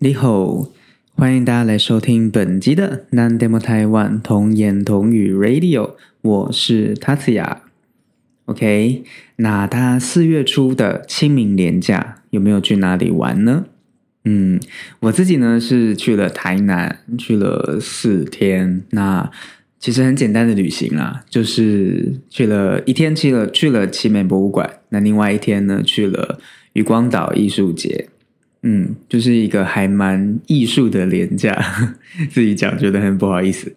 你好，欢迎大家来收听本集的南 demo 台湾童言童语 Radio，我是 Tatsuya。OK，那他四月初的清明连假有没有去哪里玩呢？嗯，我自己呢是去了台南，去了四天。那其实很简单的旅行啦，就是去了一天去了去了奇美博物馆，那另外一天呢去了渔光岛艺术节。嗯，就是一个还蛮艺术的廉价，自己讲觉得很不好意思。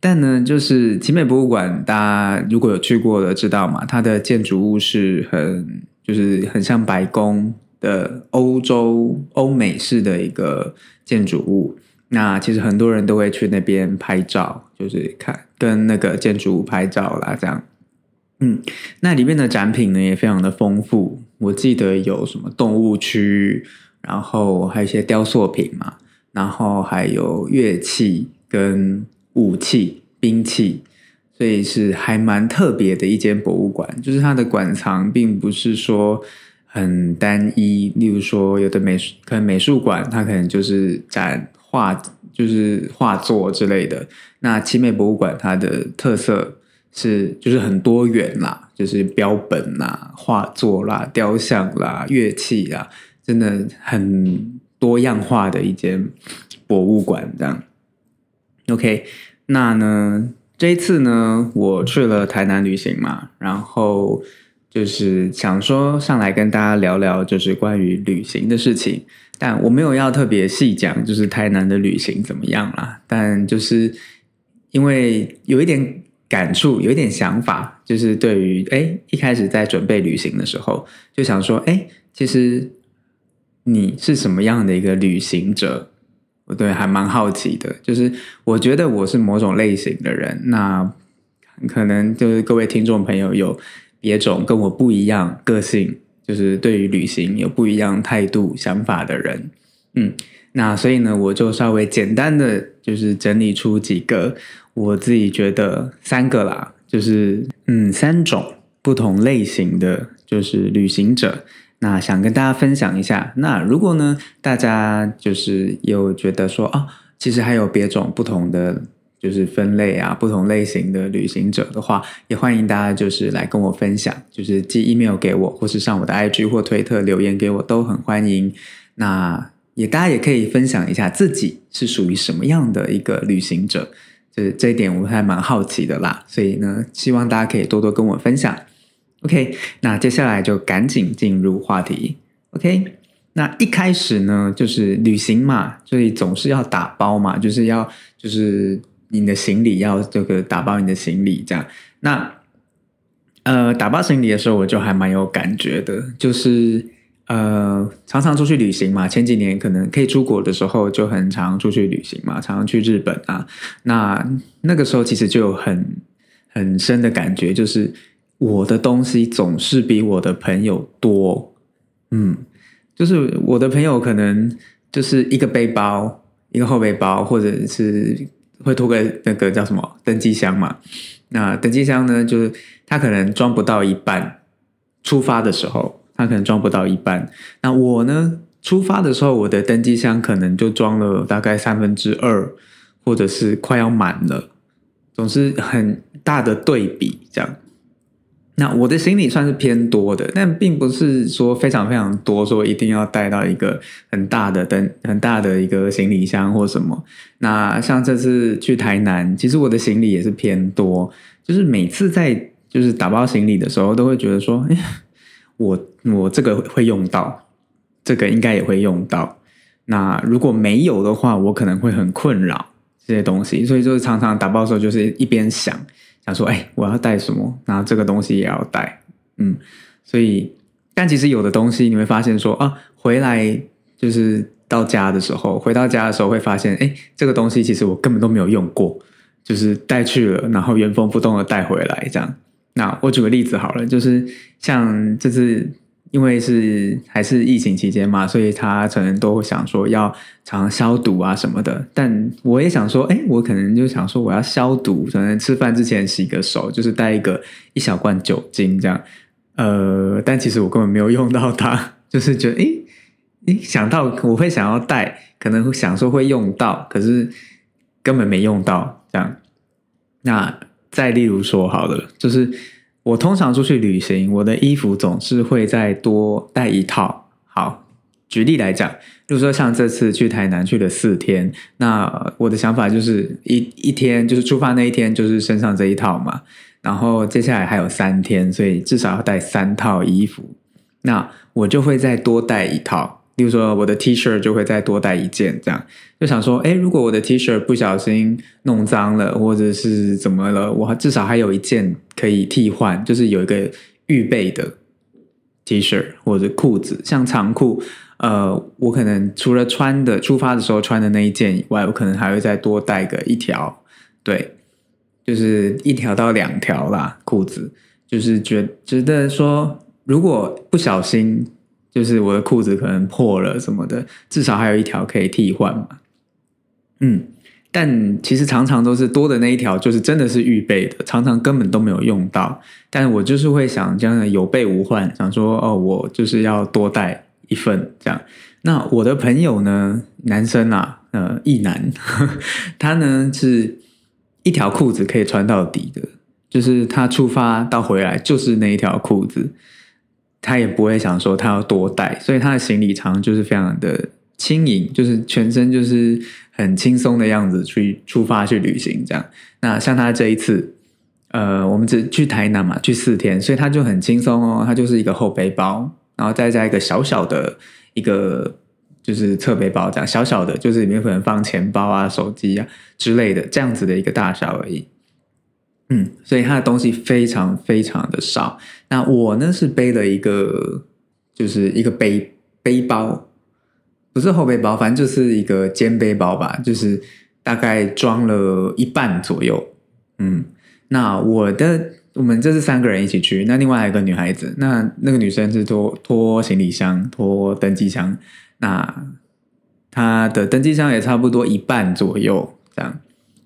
但呢，就是奇美博物馆，大家如果有去过的知道嘛，它的建筑物是很就是很像白宫的欧洲欧美式的一个建筑物。那其实很多人都会去那边拍照，就是看跟那个建筑物拍照啦，这样。嗯，那里面的展品呢也非常的丰富，我记得有什么动物区。然后还有一些雕塑品嘛，然后还有乐器跟武器、兵器，所以是还蛮特别的一间博物馆。就是它的馆藏并不是说很单一，例如说有的美术可能美术馆它可能就是展画，就是画作之类的。那奇美博物馆它的特色是就是很多元啦，就是标本啦、画作啦、雕像啦、乐器啦。真的很多样化的一间博物馆，这样。OK，那呢，这一次呢，我去了台南旅行嘛，然后就是想说上来跟大家聊聊，就是关于旅行的事情。但我没有要特别细讲，就是台南的旅行怎么样啦。但就是因为有一点感触，有一点想法，就是对于哎，一开始在准备旅行的时候，就想说，哎，其实。你是什么样的一个旅行者？我对还蛮好奇的。就是我觉得我是某种类型的人，那可能就是各位听众朋友有别种跟我不一样个性，就是对于旅行有不一样态度想法的人。嗯，那所以呢，我就稍微简单的就是整理出几个我自己觉得三个啦，就是嗯三种不同类型的就是旅行者。那想跟大家分享一下，那如果呢，大家就是有觉得说啊，其实还有别种不同的就是分类啊，不同类型的旅行者的话，也欢迎大家就是来跟我分享，就是寄 email 给我，或是上我的 IG 或推特留言给我，都很欢迎。那也大家也可以分享一下自己是属于什么样的一个旅行者，就是这一点我还蛮好奇的啦。所以呢，希望大家可以多多跟我分享。OK，那接下来就赶紧进入话题。OK，那一开始呢，就是旅行嘛，所以总是要打包嘛，就是要就是你的行李要这个打包你的行李这样。那呃，打包行李的时候，我就还蛮有感觉的，就是呃，常常出去旅行嘛。前几年可能可以出国的时候，就很常出去旅行嘛，常常去日本啊。那那个时候其实就有很很深的感觉，就是。我的东西总是比我的朋友多，嗯，就是我的朋友可能就是一个背包，一个后背包，或者是会拖个那个叫什么登机箱嘛。那登机箱呢，就是他可能装不到一半，出发的时候他可能装不到一半。那我呢，出发的时候我的登机箱可能就装了大概三分之二，或者是快要满了，总是很大的对比这样。那我的行李算是偏多的，但并不是说非常非常多，说一定要带到一个很大的、等很大的一个行李箱或什么。那像这次去台南，其实我的行李也是偏多，就是每次在就是打包行李的时候，都会觉得说，哎，我我这个会用到，这个应该也会用到。那如果没有的话，我可能会很困扰这些东西，所以就是常常打包的时候，就是一边想。想说，哎，我要带什么？然后这个东西也要带，嗯，所以，但其实有的东西你会发现说，啊，回来就是到家的时候，回到家的时候会发现，哎，这个东西其实我根本都没有用过，就是带去了，然后原封不动的带回来这样。那我举个例子好了，就是像这次。因为是还是疫情期间嘛，所以他可能都想说要常消毒啊什么的。但我也想说，哎，我可能就想说我要消毒，可能吃饭之前洗个手，就是带一个一小罐酒精这样。呃，但其实我根本没有用到它，就是觉得，哎，诶想到我会想要带，可能会想说会用到，可是根本没用到这样。那再例如说好了，就是我通常出去旅行，我的衣服总是会再多带一套。好，举例来讲，比如说像这次去台南去了四天，那我的想法就是一一天就是出发那一天就是身上这一套嘛，然后接下来还有三天，所以至少要带三套衣服。那我就会再多带一套，例如说我的 T 恤就会再多带一件，这样就想说，哎，如果我的 T 恤不小心弄脏了，或者是怎么了，我至少还有一件可以替换，就是有一个预备的 T 恤或者裤子，像长裤，呃，我可能除了穿的出发的时候穿的那一件以外，我可能还会再多带个一条，对，就是一条到两条啦，裤子，就是觉觉得说。如果不小心，就是我的裤子可能破了什么的，至少还有一条可以替换嘛。嗯，但其实常常都是多的那一条，就是真的是预备的，常常根本都没有用到。但我就是会想这样有备无患，想说哦，我就是要多带一份这样。那我的朋友呢，男生啊，呃，一男，他呢是一条裤子可以穿到底的，就是他出发到回来就是那一条裤子。他也不会想说他要多带，所以他的行李常就是非常的轻盈，就是全身就是很轻松的样子去出发去旅行这样。那像他这一次，呃，我们只去台南嘛，去四天，所以他就很轻松哦，他就是一个后背包，然后再加一个小小的一个就是侧背包这样，小小的，就是里面可能放钱包啊、手机啊之类的这样子的一个大小而已。嗯，所以他的东西非常非常的少。那我呢是背了一个，就是一个背背包，不是后背包，反正就是一个肩背包吧，就是大概装了一半左右。嗯，那我的我们这是三个人一起去，那另外还有个女孩子，那那个女生是拖拖行李箱、拖登机箱，那她的登机箱也差不多一半左右这样。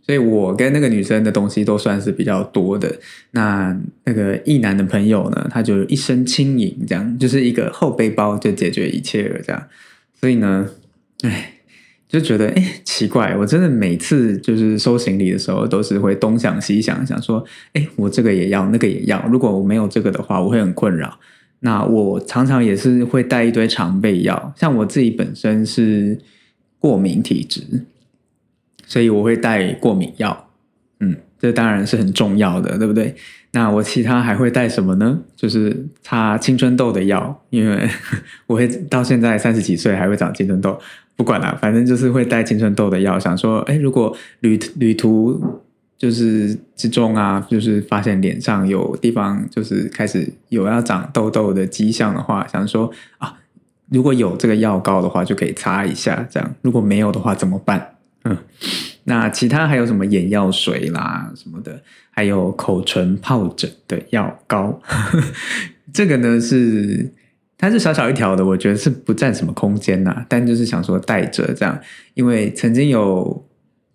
所以我跟那个女生的东西都算是比较多的。那那个异男的朋友呢，他就一身轻盈，这样就是一个后背包就解决一切了，这样。所以呢，哎，就觉得哎奇怪，我真的每次就是收行李的时候，都是会东想西想，想说，哎，我这个也要，那个也要。如果我没有这个的话，我会很困扰。那我常常也是会带一堆常备药，像我自己本身是过敏体质。所以我会带过敏药，嗯，这当然是很重要的，对不对？那我其他还会带什么呢？就是擦青春痘的药，因为 我会到现在三十几岁还会长青春痘，不管了，反正就是会带青春痘的药。想说，哎，如果旅旅途就是之中啊，就是发现脸上有地方就是开始有要长痘痘的迹象的话，想说啊，如果有这个药膏的话，就可以擦一下，这样。如果没有的话，怎么办？那其他还有什么眼药水啦什么的，还有口唇疱疹的药膏，这个呢是它是小小一条的，我觉得是不占什么空间呐，但就是想说带着这样，因为曾经有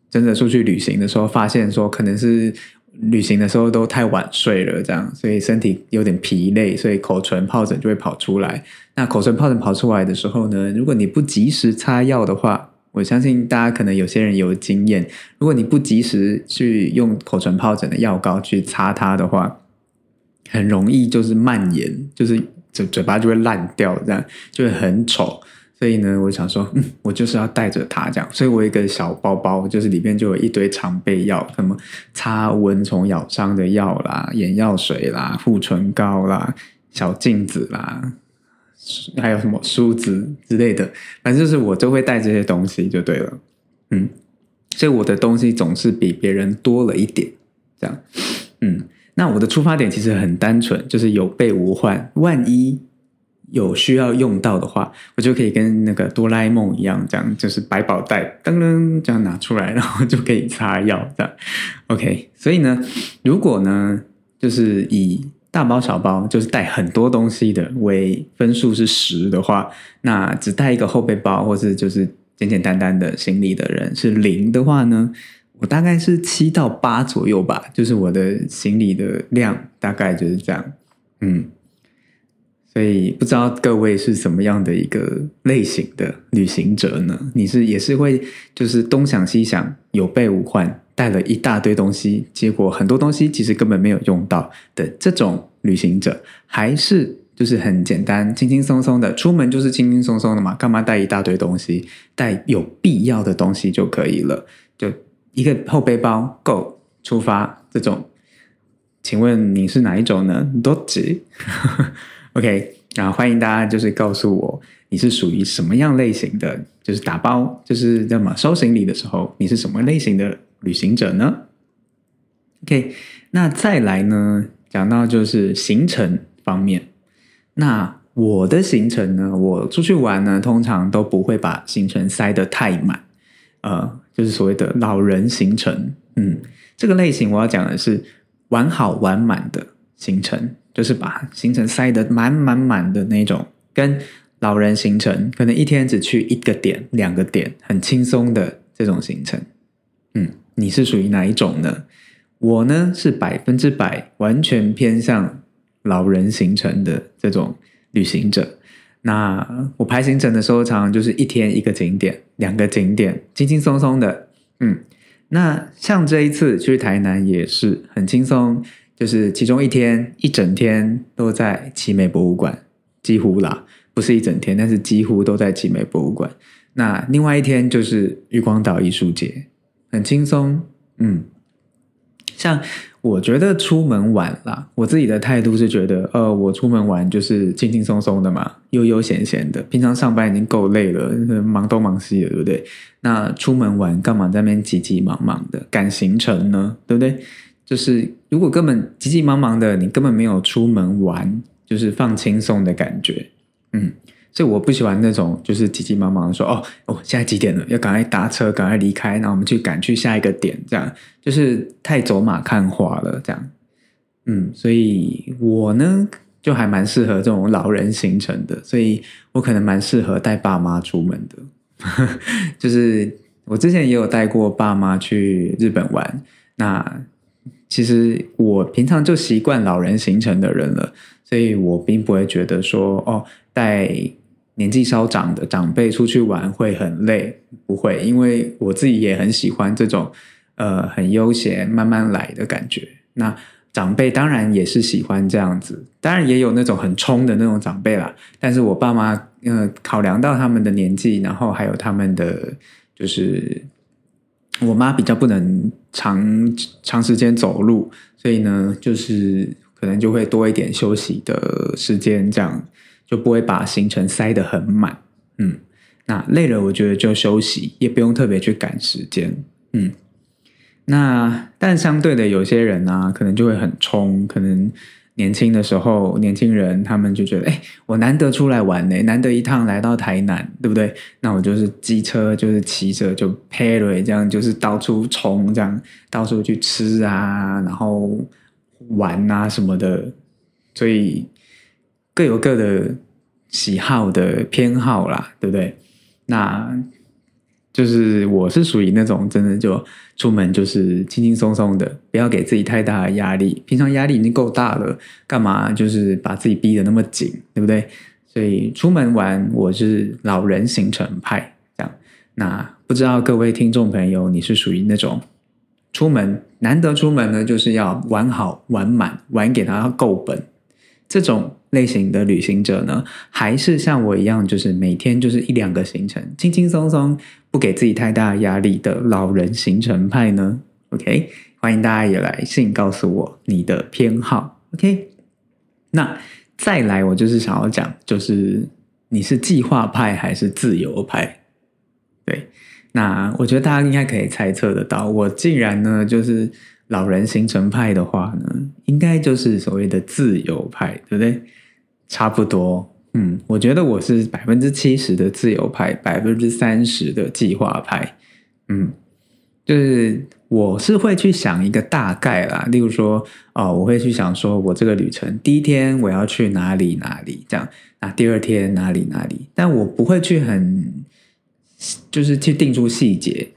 真的出去旅行的时候，发现说可能是旅行的时候都太晚睡了，这样，所以身体有点疲累，所以口唇疱疹就会跑出来。那口唇疱疹跑出来的时候呢，如果你不及时擦药的话，我相信大家可能有些人有经验，如果你不及时去用口唇疱疹的药膏去擦它的话，很容易就是蔓延，就是嘴嘴巴就会烂掉，这样就会很丑。所以呢，我想说，嗯，我就是要带着它这样，所以我有一个小包包，就是里面就有一堆常备药，什么擦蚊虫咬伤的药啦、眼药水啦、护唇膏啦、小镜子啦。还有什么梳子之类的，反正就是我就会带这些东西就对了，嗯，所以我的东西总是比别人多了一点，这样，嗯，那我的出发点其实很单纯，就是有备无患，万一有需要用到的话，我就可以跟那个哆啦 A 梦一样，这样就是百宝袋噔噔这样拿出来，然后就可以擦药这样，OK，所以呢，如果呢，就是以大包小包就是带很多东西的，为分数是十的话，那只带一个后背包或是就是简简单单的行李的人是零的话呢，我大概是七到八左右吧，就是我的行李的量大概就是这样，嗯，所以不知道各位是什么样的一个类型的旅行者呢？你是也是会就是东想西想，有备无患，带了一大堆东西，结果很多东西其实根本没有用到的这种旅行者，还是就是很简单、轻轻松松的出门就是轻轻松松的嘛？干嘛带一大堆东西？带有必要的东西就可以了，就一个后背包够出发。这种，请问你是哪一种呢？多吉。OK，然后欢迎大家就是告诉我你是属于什么样类型的，就是打包，就是叫什么收行李的时候，你是什么类型的旅行者呢？OK，那再来呢，讲到就是行程方面，那我的行程呢，我出去玩呢，通常都不会把行程塞得太满，呃，就是所谓的老人行程，嗯，这个类型我要讲的是玩好玩满的行程。就是把行程塞得满满满的那种，跟老人行程可能一天只去一个点、两个点，很轻松的这种行程。嗯，你是属于哪一种呢？我呢是百分之百完全偏向老人行程的这种旅行者。那我排行程的时候，常常就是一天一个景点、两个景点，轻轻松松的。嗯，那像这一次去台南也是很轻松。就是其中一天一整天都在奇美博物馆，几乎啦，不是一整天，但是几乎都在奇美博物馆。那另外一天就是玉光岛艺术节，很轻松。嗯，像我觉得出门玩啦，我自己的态度是觉得，呃，我出门玩就是轻轻松松的嘛，悠悠闲闲的。平常上班已经够累了，忙东忙西的，对不对？那出门玩干嘛在那边急急忙忙的赶行程呢？对不对？就是如果根本急急忙忙的，你根本没有出门玩，就是放轻松的感觉，嗯，所以我不喜欢那种就是急急忙忙的说哦哦，现在几点了？要赶快搭车，赶快离开，然后我们去赶去下一个点，这样就是太走马看花了，这样，嗯，所以我呢就还蛮适合这种老人行程的，所以我可能蛮适合带爸妈出门的，就是我之前也有带过爸妈去日本玩，那。其实我平常就习惯老人行程的人了，所以我并不会觉得说哦，带年纪稍长的长辈出去玩会很累，不会，因为我自己也很喜欢这种呃很悠闲慢慢来的感觉。那长辈当然也是喜欢这样子，当然也有那种很冲的那种长辈啦。但是我爸妈呃考量到他们的年纪，然后还有他们的就是。我妈比较不能长长时间走路，所以呢，就是可能就会多一点休息的时间，这样就不会把行程塞得很满。嗯，那累了，我觉得就休息，也不用特别去赶时间。嗯，那但相对的，有些人呢，可能就会很冲，可能。年轻的时候，年轻人他们就觉得，哎，我难得出来玩呢，难得一趟来到台南，对不对？那我就是机车，就是骑着，就 p a r r y 这样，就是到处冲，这样到处去吃啊，然后玩啊什么的，所以各有各的喜好的偏好啦，对不对？那。就是我是属于那种真的就出门就是轻轻松松的，不要给自己太大的压力。平常压力已经够大了，干嘛就是把自己逼得那么紧，对不对？所以出门玩我是老人行程派这样。那不知道各位听众朋友，你是属于那种出门难得出门呢，就是要玩好玩满，玩给他够本这种。类型的旅行者呢，还是像我一样，就是每天就是一两个行程，轻轻松松，不给自己太大压力的老人行程派呢？OK，欢迎大家也来信告诉我你的偏好。OK，那再来，我就是想要讲，就是你是计划派还是自由派？对，那我觉得大家应该可以猜测得到，我竟然呢就是。老人行程派的话呢，应该就是所谓的自由派，对不对？差不多，嗯，我觉得我是百分之七十的自由派，百分之三十的计划派，嗯，就是我是会去想一个大概啦，例如说，哦，我会去想说我这个旅程第一天我要去哪里哪里，这样，那第二天哪里哪里，但我不会去很，就是去定出细节。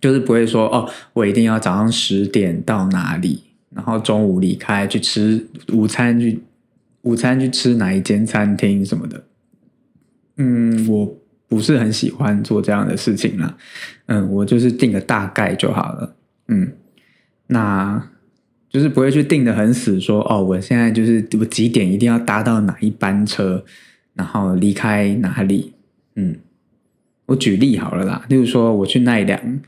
就是不会说哦，我一定要早上十点到哪里，然后中午离开去吃午餐去午餐去吃哪一间餐厅什么的。嗯，我不是很喜欢做这样的事情啦。嗯，我就是定个大概就好了。嗯，那就是不会去定的很死，说哦，我现在就是我几点一定要搭到哪一班车，然后离开哪里。嗯，我举例好了啦，例如说我去奈良，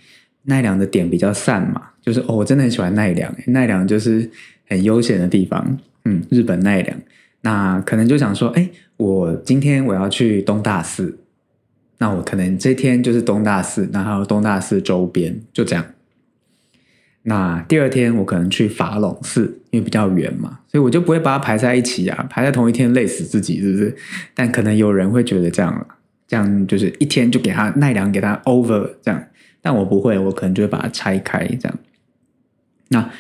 奈良的点比较散嘛，就是哦，我真的很喜欢奈良，奈良就是很悠闲的地方。嗯，日本奈良，那可能就想说，哎，我今天我要去东大寺，那我可能这天就是东大寺，然后东大寺周边就这样。那第二天我可能去法隆寺，因为比较远嘛，所以我就不会把它排在一起啊，排在同一天累死自己，是不是？但可能有人会觉得这样，这样就是一天就给他奈良给他 over 这样，但我不会，我可能就会把它拆开这样。那。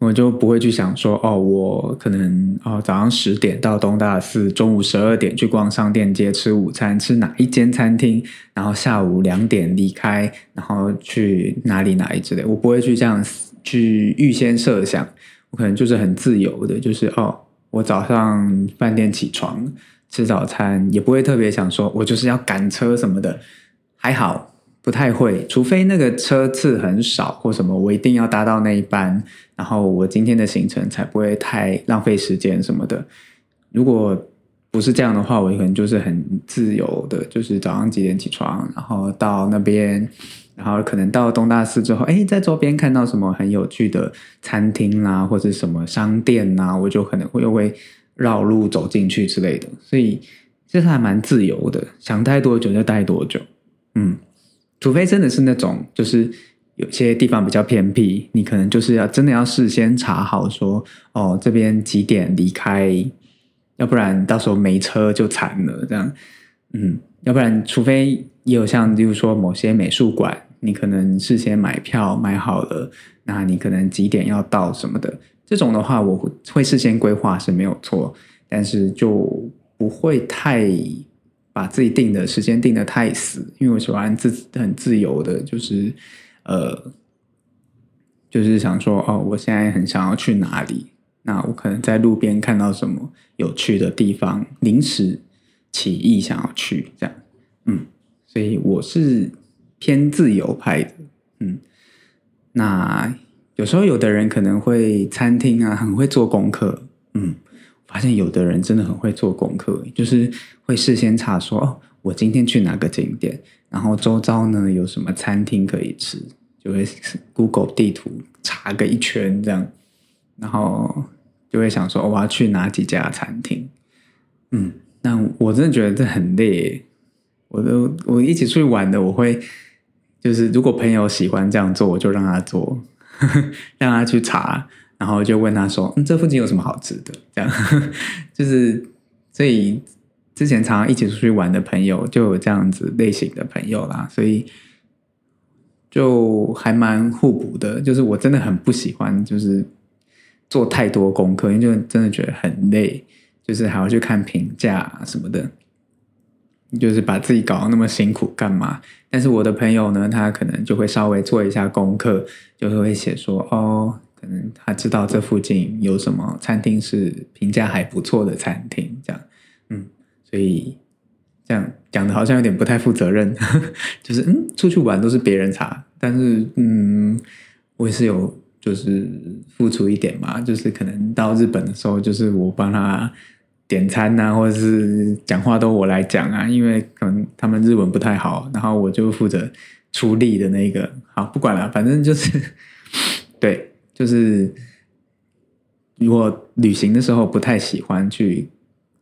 我就不会去想说，哦，我可能哦早上十点到东大寺，中午十二点去逛商店街吃午餐，吃哪一间餐厅，然后下午两点离开，然后去哪里哪里之类。我不会去这样去预先设想，我可能就是很自由的，就是哦，我早上饭店起床吃早餐，也不会特别想说我就是要赶车什么的，还好。不太会，除非那个车次很少或什么，我一定要搭到那一班，然后我今天的行程才不会太浪费时间什么的。如果不是这样的话，我可能就是很自由的，就是早上几点起床，然后到那边，然后可能到东大寺之后，哎，在周边看到什么很有趣的餐厅啦，或者什么商店呐，我就可能会又会绕路走进去之类的。所以其实还蛮自由的，想待多久就待多久，嗯。除非真的是那种，就是有些地方比较偏僻，你可能就是要真的要事先查好，说哦这边几点离开，要不然到时候没车就惨了。这样，嗯，要不然除非也有像，例如说某些美术馆，你可能事先买票买好了，那你可能几点要到什么的，这种的话，我会事先规划是没有错，但是就不会太。把自己定的时间定的太死，因为我喜欢自很自由的，就是呃，就是想说哦，我现在很想要去哪里，那我可能在路边看到什么有趣的地方，临时起意想要去这样，嗯，所以我是偏自由派的，嗯，那有时候有的人可能会餐厅啊，很会做功课，嗯。发现有的人真的很会做功课，就是会事先查说哦，我今天去哪个景点，然后周遭呢有什么餐厅可以吃，就会 Google 地图查个一圈这样，然后就会想说我要去哪几家餐厅。嗯，那我真的觉得这很累。我都我一起出去玩的，我会就是如果朋友喜欢这样做，我就让他做，让他去查。然后就问他说：“嗯，这附近有什么好吃的？”这样 就是，所以之前常常一起出去玩的朋友就有这样子类型的朋友啦，所以就还蛮互补的。就是我真的很不喜欢，就是做太多功课，因为就真的觉得很累，就是还要去看评价什么的，就是把自己搞得那么辛苦干嘛？但是我的朋友呢，他可能就会稍微做一下功课，就是会写说：“哦。”可能他知道这附近有什么餐厅是评价还不错的餐厅，这样，嗯，所以这样讲的好像有点不太负责任，就是嗯，出去玩都是别人查，但是嗯，我也是有就是付出一点嘛，就是可能到日本的时候，就是我帮他点餐呐，或者是讲话都我来讲啊，因为可能他们日文不太好，然后我就负责出力的那个，好不管了，反正就是。就是如果旅行的时候不太喜欢去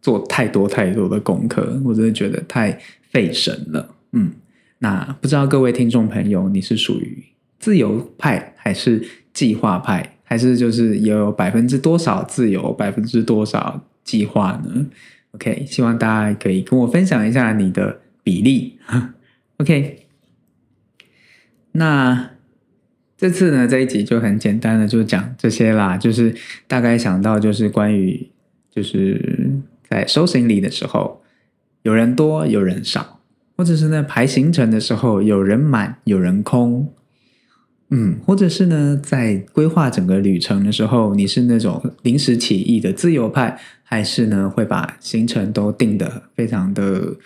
做太多太多的功课，我真的觉得太费神了。嗯，那不知道各位听众朋友，你是属于自由派还是计划派，还是就是有百分之多少自由，百分之多少计划呢？OK，希望大家可以跟我分享一下你的比例。OK，那。这次呢，这一集就很简单的就讲这些啦，就是大概想到就是关于就是在收行李的时候，有人多有人少，或者是在排行程的时候有人满有人空，嗯，或者是呢，在规划整个旅程的时候，你是那种临时起意的自由派，还是呢会把行程都定的非常的，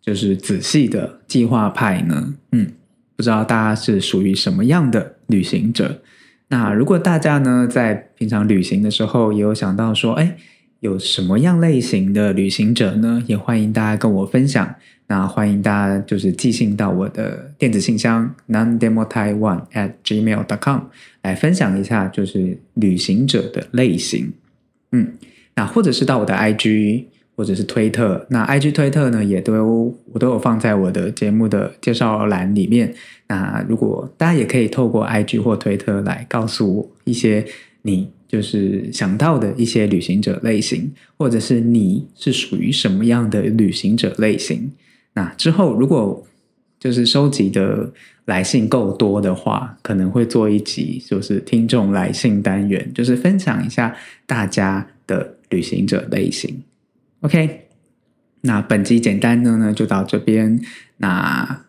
就是仔细的计划派呢？嗯，不知道大家是属于什么样的旅行者？那如果大家呢在平常旅行的时候也有想到说，哎。有什么样类型的旅行者呢？也欢迎大家跟我分享。那欢迎大家就是寄信到我的电子信箱 nondemo taiwan at gmail dot com 来分享一下，就是旅行者的类型。嗯，那或者是到我的 IG 或者是推特，那 IG 推特呢也都我都有放在我的节目的介绍栏里面。那如果大家也可以透过 IG 或推特来告诉我一些你。就是想到的一些旅行者类型，或者是你是属于什么样的旅行者类型？那之后如果就是收集的来信够多的话，可能会做一集，就是听众来信单元，就是分享一下大家的旅行者类型。OK，那本集简单的呢就到这边。那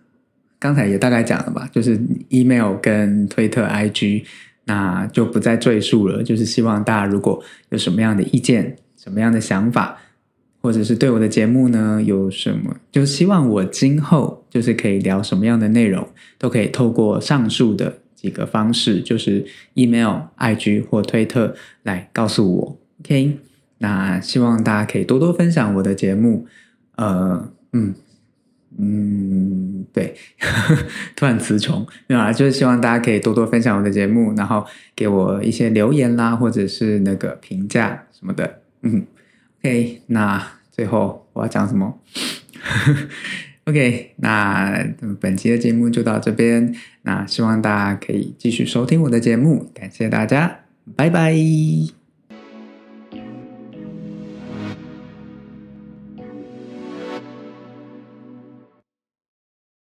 刚才也大概讲了吧，就是 email 跟推特 IG。那就不再赘述了。就是希望大家如果有什么样的意见、什么样的想法，或者是对我的节目呢有什么，就希望我今后就是可以聊什么样的内容，都可以透过上述的几个方式，就是 email、IG 或推特来告诉我。OK，那希望大家可以多多分享我的节目。呃，嗯。嗯，对，突然词穷，没有啊，就是希望大家可以多多分享我的节目，然后给我一些留言啦，或者是那个评价什么的。嗯，OK，那最后我要讲什么？OK，那本期的节目就到这边，那希望大家可以继续收听我的节目，感谢大家，拜拜。